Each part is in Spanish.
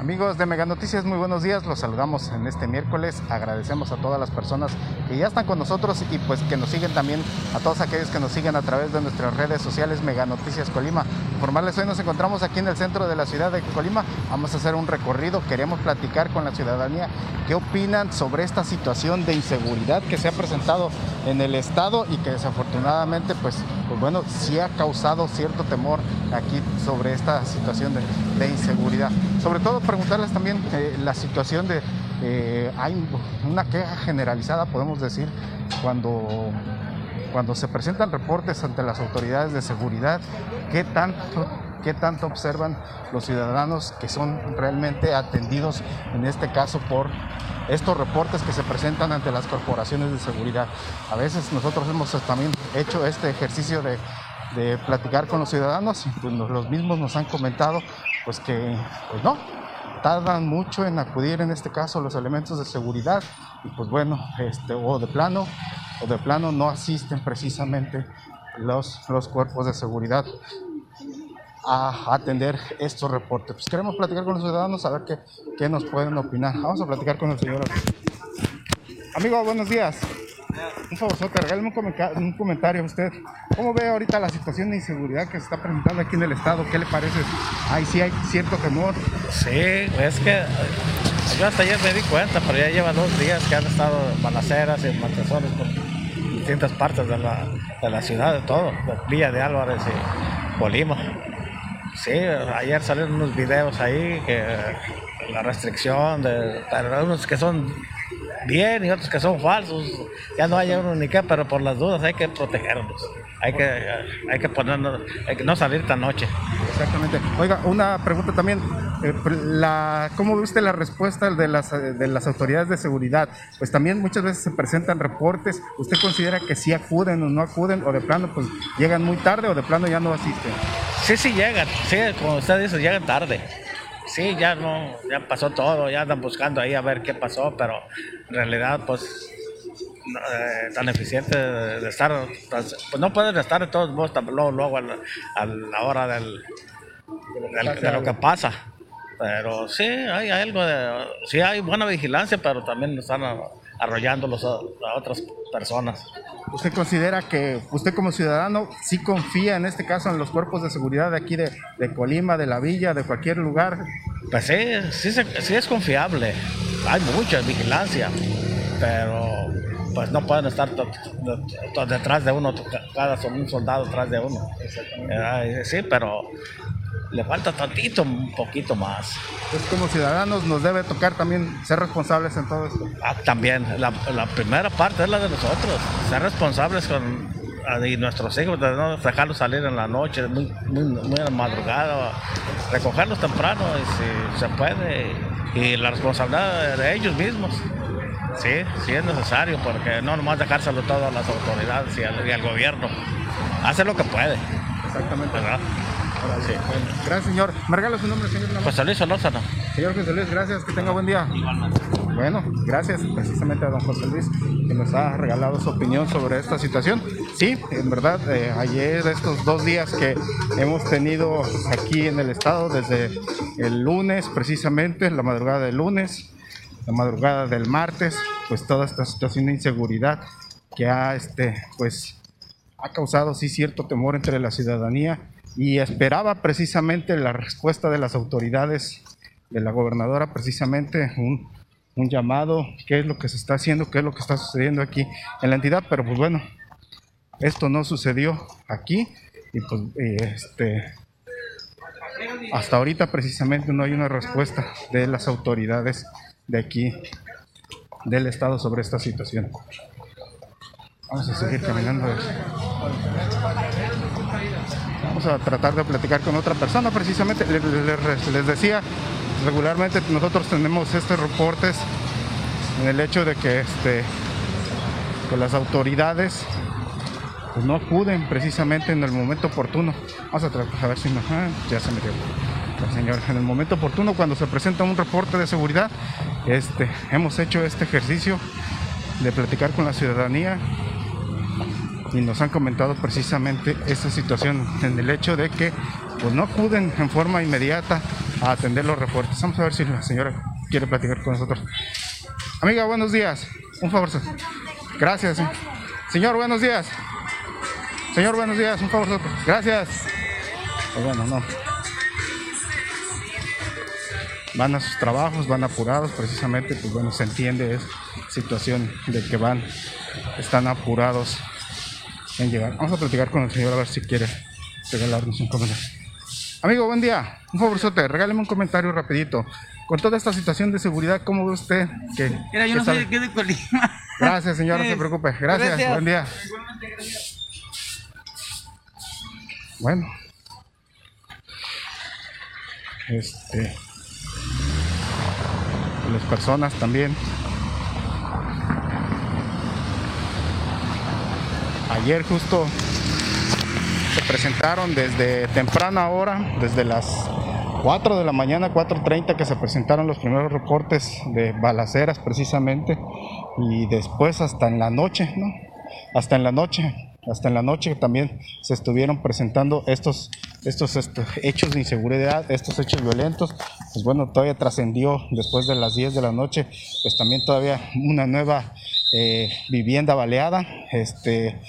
Amigos de Mega Noticias, muy buenos días. Los saludamos en este miércoles. Agradecemos a todas las personas que ya están con nosotros y pues que nos siguen también a todos aquellos que nos siguen a través de nuestras redes sociales Mega Noticias Colima. Informarles hoy nos encontramos aquí en el centro de la ciudad de Colima. Vamos a hacer un recorrido. Queremos platicar con la ciudadanía qué opinan sobre esta situación de inseguridad que se ha presentado en el estado y que desafortunadamente pues, pues bueno, sí ha causado cierto temor aquí sobre esta situación de, inseguridad. Sobre todo preguntarles también eh, la situación de, eh, hay una queja generalizada, podemos decir, cuando, cuando se presentan reportes ante las autoridades de seguridad, ¿qué tanto, qué tanto observan los ciudadanos que son realmente atendidos, en este caso, por estos reportes que se presentan ante las corporaciones de seguridad? A veces nosotros hemos también hecho este ejercicio de platicar con los ciudadanos y pues los mismos nos han comentado pues que pues no, tardan mucho en acudir en este caso los elementos de seguridad y pues bueno, este, o de plano, o de plano no asisten precisamente los, los cuerpos de seguridad a atender estos reportes. Pues queremos platicar con los ciudadanos, a ver qué, qué nos pueden opinar. Vamos a platicar con el señor. Amigo, buenos días. Un favor, regálame un, un comentario a usted. ¿Cómo ve ahorita la situación de inseguridad que se está presentando aquí en el estado? ¿Qué le parece? Ahí sí hay cierto temor. Sí, es que yo hasta ayer me di cuenta, pero ya lleva dos días que han estado balaceras y maltrazones por distintas partes de la, de la ciudad, de todo, Villa de Álvarez y Bolima. Sí, ayer salieron unos videos ahí que la restricción de, unos que son bien y otros que son falsos. Ya no hay uno ni qué, pero por las dudas hay que protegerlos. Hay que, hay que ponernos, hay que no salir tan noche. Exactamente. Oiga, una pregunta también. Eh, la, ¿Cómo ve usted la respuesta de las, de las autoridades de seguridad? Pues también muchas veces se presentan reportes. ¿Usted considera que sí acuden o no acuden? ¿O de plano pues llegan muy tarde o de plano ya no asisten? Sí, sí llegan. Sí, como usted dice, llegan tarde sí, ya no, ya pasó todo, ya andan buscando ahí a ver qué pasó, pero en realidad, pues, eh, tan eficiente de, estar, pues no pueden estar de todos modos luego, luego a, la, hora del, de lo que pasa. Pero sí, hay, algo de, sí hay buena vigilancia, pero también están arrollando a otras personas. ¿Usted considera que usted como ciudadano sí confía en este caso en los cuerpos de seguridad de aquí de, Colima, de la villa, de cualquier lugar? Pues sí, sí, sí es confiable. Hay mucha vigilancia, pero pues no pueden estar detrás de uno, cada un soldado detrás de uno. Sí, pero le falta tantito, un poquito más. Pues como ciudadanos nos debe tocar también ser responsables en todo esto. Ah, también, la, primera parte es la de nosotros, ser responsables con ah, y nuestros hijos, de no dejarlos salir en la noche, muy, muy, muy madrugada, recogerlos temprano si se puede, y la responsabilidad de ellos mismos. Sí, sí es necesario, porque no nomás dejárselo todo a las autoridades y al, y al gobierno. Hace lo que puede. Exactamente. ¿verdad? Gracias, señor. ¿Me regala su nombre, señor? José Luis Solórzano. Señor José Luis, gracias. Que tenga buen día. Igualmente. Bueno, gracias precisamente a don José Luis que nos ha regalado su opinión sobre esta situación. Sí, en verdad, eh, ayer, estos dos días que hemos tenido aquí en el estado, desde el lunes precisamente, la madrugada del lunes, la madrugada del martes, pues toda esta situación de inseguridad que ha, este, pues, ha causado sí cierto temor entre la ciudadanía y esperaba precisamente la respuesta de las autoridades, de la gobernadora, precisamente un, un, llamado, qué es lo que se está haciendo, qué es lo que está sucediendo aquí en la entidad, pero pues bueno, esto no sucedió aquí y pues este, hasta ahorita precisamente no hay una respuesta de las autoridades de aquí del estado sobre esta situación. Vamos a seguir caminando. A tratar de platicar con otra persona. Precisamente les, decía, regularmente nosotros tenemos estos reportes en el hecho de que, este, que las autoridades pues, no acuden precisamente en el momento oportuno. Vamos a tratar a ver si no, ah, ya se metió. Pues, señor, en el momento oportuno, cuando se presenta un reporte de seguridad, este, hemos hecho este ejercicio de platicar con la ciudadanía y nos han comentado precisamente esta situación en el hecho de que pues, no acuden en forma inmediata a atender los reportes. Vamos a ver si la señora quiere platicar con nosotros. Amiga, buenos días. Un favor. Gracias. Señor, buenos días. Señor, buenos días. Un favor. Gracias. Pues bueno, no. Van a sus trabajos, van apurados, precisamente, pues bueno, se entiende esa situación de que van, están apurados en llegar. Vamos a platicar con el señor a ver si quiere regalarnos un comentario. Amigo, buen día. Un favorzote, regáleme un comentario rapidito. Con toda esta situación de seguridad, ¿cómo ve usted que... Mira, yo no soy de aquí de Colima. Gracias, señor, no se preocupe. Gracias, Gracias. buen día. Bueno. Este... Las personas también. Ayer justo se presentaron desde temprana hora, desde las 4 de la mañana, 4.30 que se presentaron los primeros reportes de balaceras precisamente y después hasta en la noche, ¿no? Hasta en la noche, hasta en la noche también se estuvieron presentando estos, estos, estos hechos de inseguridad, estos hechos violentos, pues bueno, todavía trascendió después de las 10 de la noche, pues también todavía una nueva eh, vivienda baleada, este,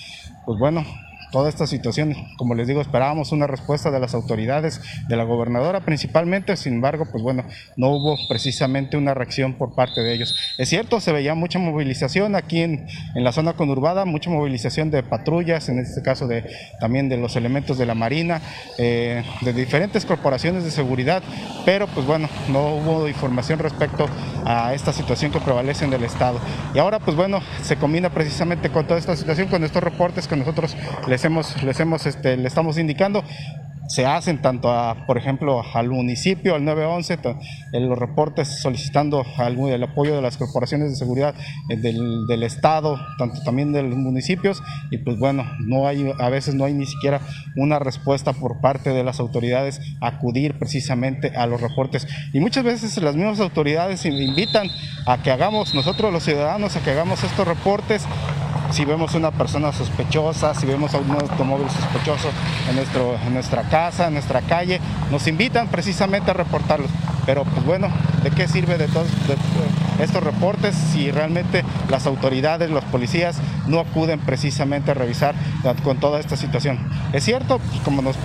pues bueno, toda esta situación, como les digo, esperábamos una respuesta de las autoridades, de la gobernadora principalmente, sin embargo, pues bueno, no hubo precisamente una reacción por parte de ellos. Es cierto, se veía mucha movilización aquí en, en la zona conurbada, mucha movilización de patrullas, en este caso de, también de los elementos de la Marina, eh, de diferentes corporaciones de seguridad, pero pues bueno, no hubo información respecto a esta situación que prevalece en el Estado. Y ahora pues bueno, se combina precisamente con toda esta situación, con estos reportes que nosotros les hemos, les hemos, este, le estamos indicando se hacen tanto a, por ejemplo, al municipio, al 911, to- en los reportes solicitando el apoyo de las corporaciones de seguridad eh, del, del Estado, tanto también de los municipios, y pues bueno, no hay, a veces no hay ni siquiera una respuesta por parte de las autoridades a acudir precisamente a los reportes. Y muchas veces las mismas autoridades invitan a que hagamos, nosotros los ciudadanos, a que hagamos estos reportes si vemos una persona sospechosa, si vemos a un automóvil sospechoso en, nuestro, en nuestra casa, en nuestra calle, nos invitan precisamente a reportarlos. Pero pues bueno, ¿de qué sirve de todos de estos reportes si realmente las autoridades, los policías no acuden precisamente a revisar con toda esta situación? Es cierto, pues, como nos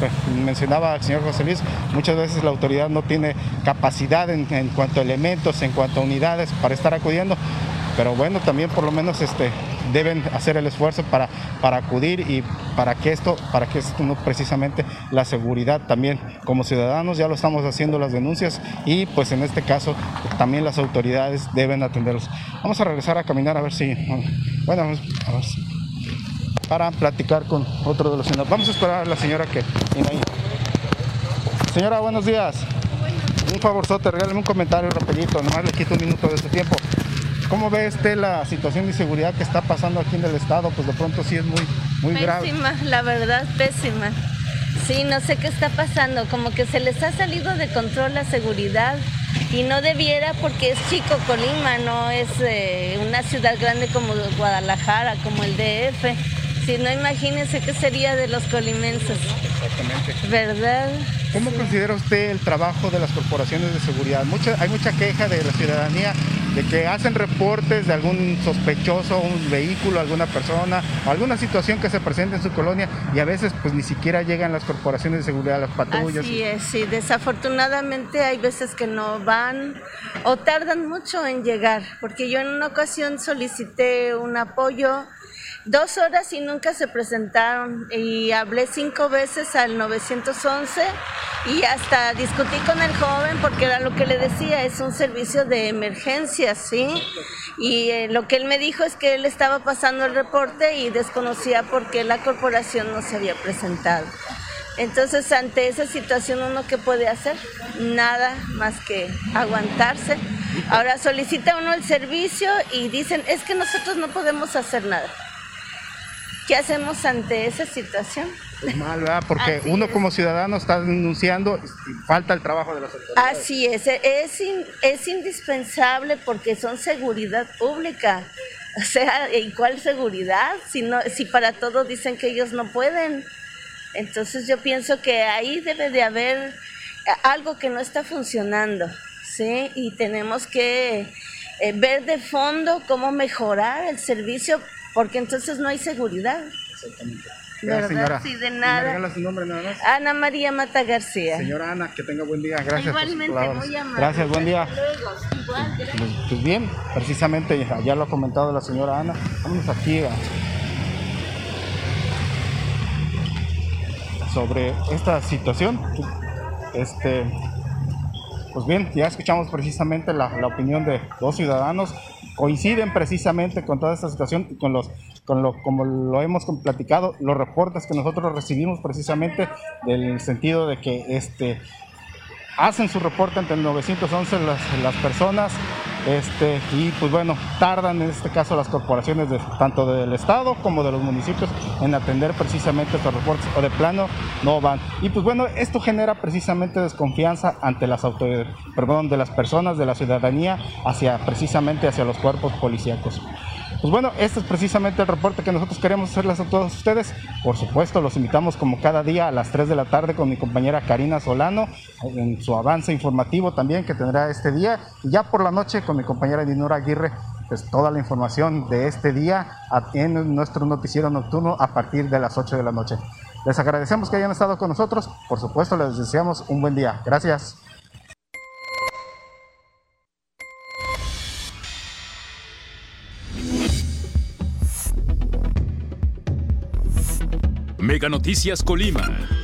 mencionaba el señor José Luis, muchas veces la autoridad no tiene capacidad en, en cuanto a elementos, en cuanto a unidades para estar acudiendo, pero bueno, también por lo menos este, deben hacer el esfuerzo para, para acudir y para que esto, para que esto no precisamente la seguridad también como ciudadanos ya lo estamos haciendo las denuncias y pues en este caso también las autoridades deben atenderlos. Vamos a regresar a caminar a ver si, bueno, a ver si- para platicar con otro de los senadores. Vamos a esperar a la señora que viene ahí. Señora, buenos días. Un favorzote, regáleme un comentario rapidito, nomás le quito un minuto de su tiempo. ¿Cómo ve usted la situación de inseguridad que está pasando aquí en el estado? Pues de pronto sí es muy, muy grave. Pésima, la verdad, pésima. Sí, no sé qué está pasando, como que se les ha salido de control la seguridad y no debiera porque es chico Colima, no es eh, una ciudad grande como Guadalajara, como el DF. Si no, imagínense qué sería de los colimenses, Exactamente. ¿verdad? ¿Cómo considera usted el trabajo de las corporaciones de seguridad? Mucha, hay mucha queja de la ciudadanía de que hacen reportes de algún sospechoso, un vehículo, alguna persona, alguna situación que se presenta en su colonia y a veces pues ni siquiera llegan las corporaciones de seguridad, las patrullas. Así es, sí, desafortunadamente hay veces que no van o tardan mucho en llegar, porque yo en una ocasión solicité un apoyo dos horas y nunca se presentaron y hablé cinco veces al 911 y hasta discutí con el joven porque era lo que le decía, es un servicio de emergencia, ¿sí? Y eh, lo que él me dijo es que él estaba pasando el reporte y desconocía por qué la corporación no se había presentado. Entonces, ante esa situación, ¿uno qué puede hacer? Nada más que aguantarse. Ahora solicita uno el servicio y dicen, es que nosotros no podemos hacer nada. ¿Qué hacemos ante esa situación? es mal, ¿verdad? Porque uno como ciudadano está denunciando y falta el trabajo de las autoridades. Así es, es, es indispensable porque son seguridad pública. O sea, ¿y cuál seguridad? Si, no, si para todo dicen que ellos no pueden. Entonces yo pienso que ahí debe de haber algo que no está funcionando, ¿sí? Y tenemos que eh, ver de fondo cómo mejorar el servicio, porque entonces no hay seguridad. Exactamente. Gracias, señora. Sí, de nada. ¿Me su nombre nada más? Ana María Mata García. Señora Ana, que tenga buen día. Gracias. Igualmente, muy amable. Gracias, buen día. Igual, gracias. Pues, pues bien, precisamente ya lo ha comentado la señora Ana. Vamos aquí a sobre esta situación. Este, pues bien, ya escuchamos precisamente la, opinión de dos ciudadanos, coinciden precisamente con toda esta situación y con los, con lo, como lo hemos platicado, los reportes que nosotros recibimos precisamente del sentido de que este, hacen su reporte ante el 911 las, las personas este, y pues bueno, tardan en este caso las corporaciones de, tanto del Estado como de los municipios en atender precisamente estos reportes o de plano no van. Y pues bueno, esto genera precisamente desconfianza ante las autoridades, perdón, de las personas, de la ciudadanía, hacia precisamente hacia los cuerpos policíacos. Pues bueno, este es precisamente el reporte que nosotros queremos hacerles a todos ustedes. Por supuesto, los invitamos como cada día a las 3 de la tarde con mi compañera Karina Solano en su avance informativo también que tendrá este día. Y ya por la noche con mi compañera Dinora Aguirre, pues toda la información de este día en nuestro noticiero nocturno a partir de las 8 de la noche. Les agradecemos que hayan estado con nosotros. Por supuesto, les deseamos un buen día. Gracias. Noticias Colima.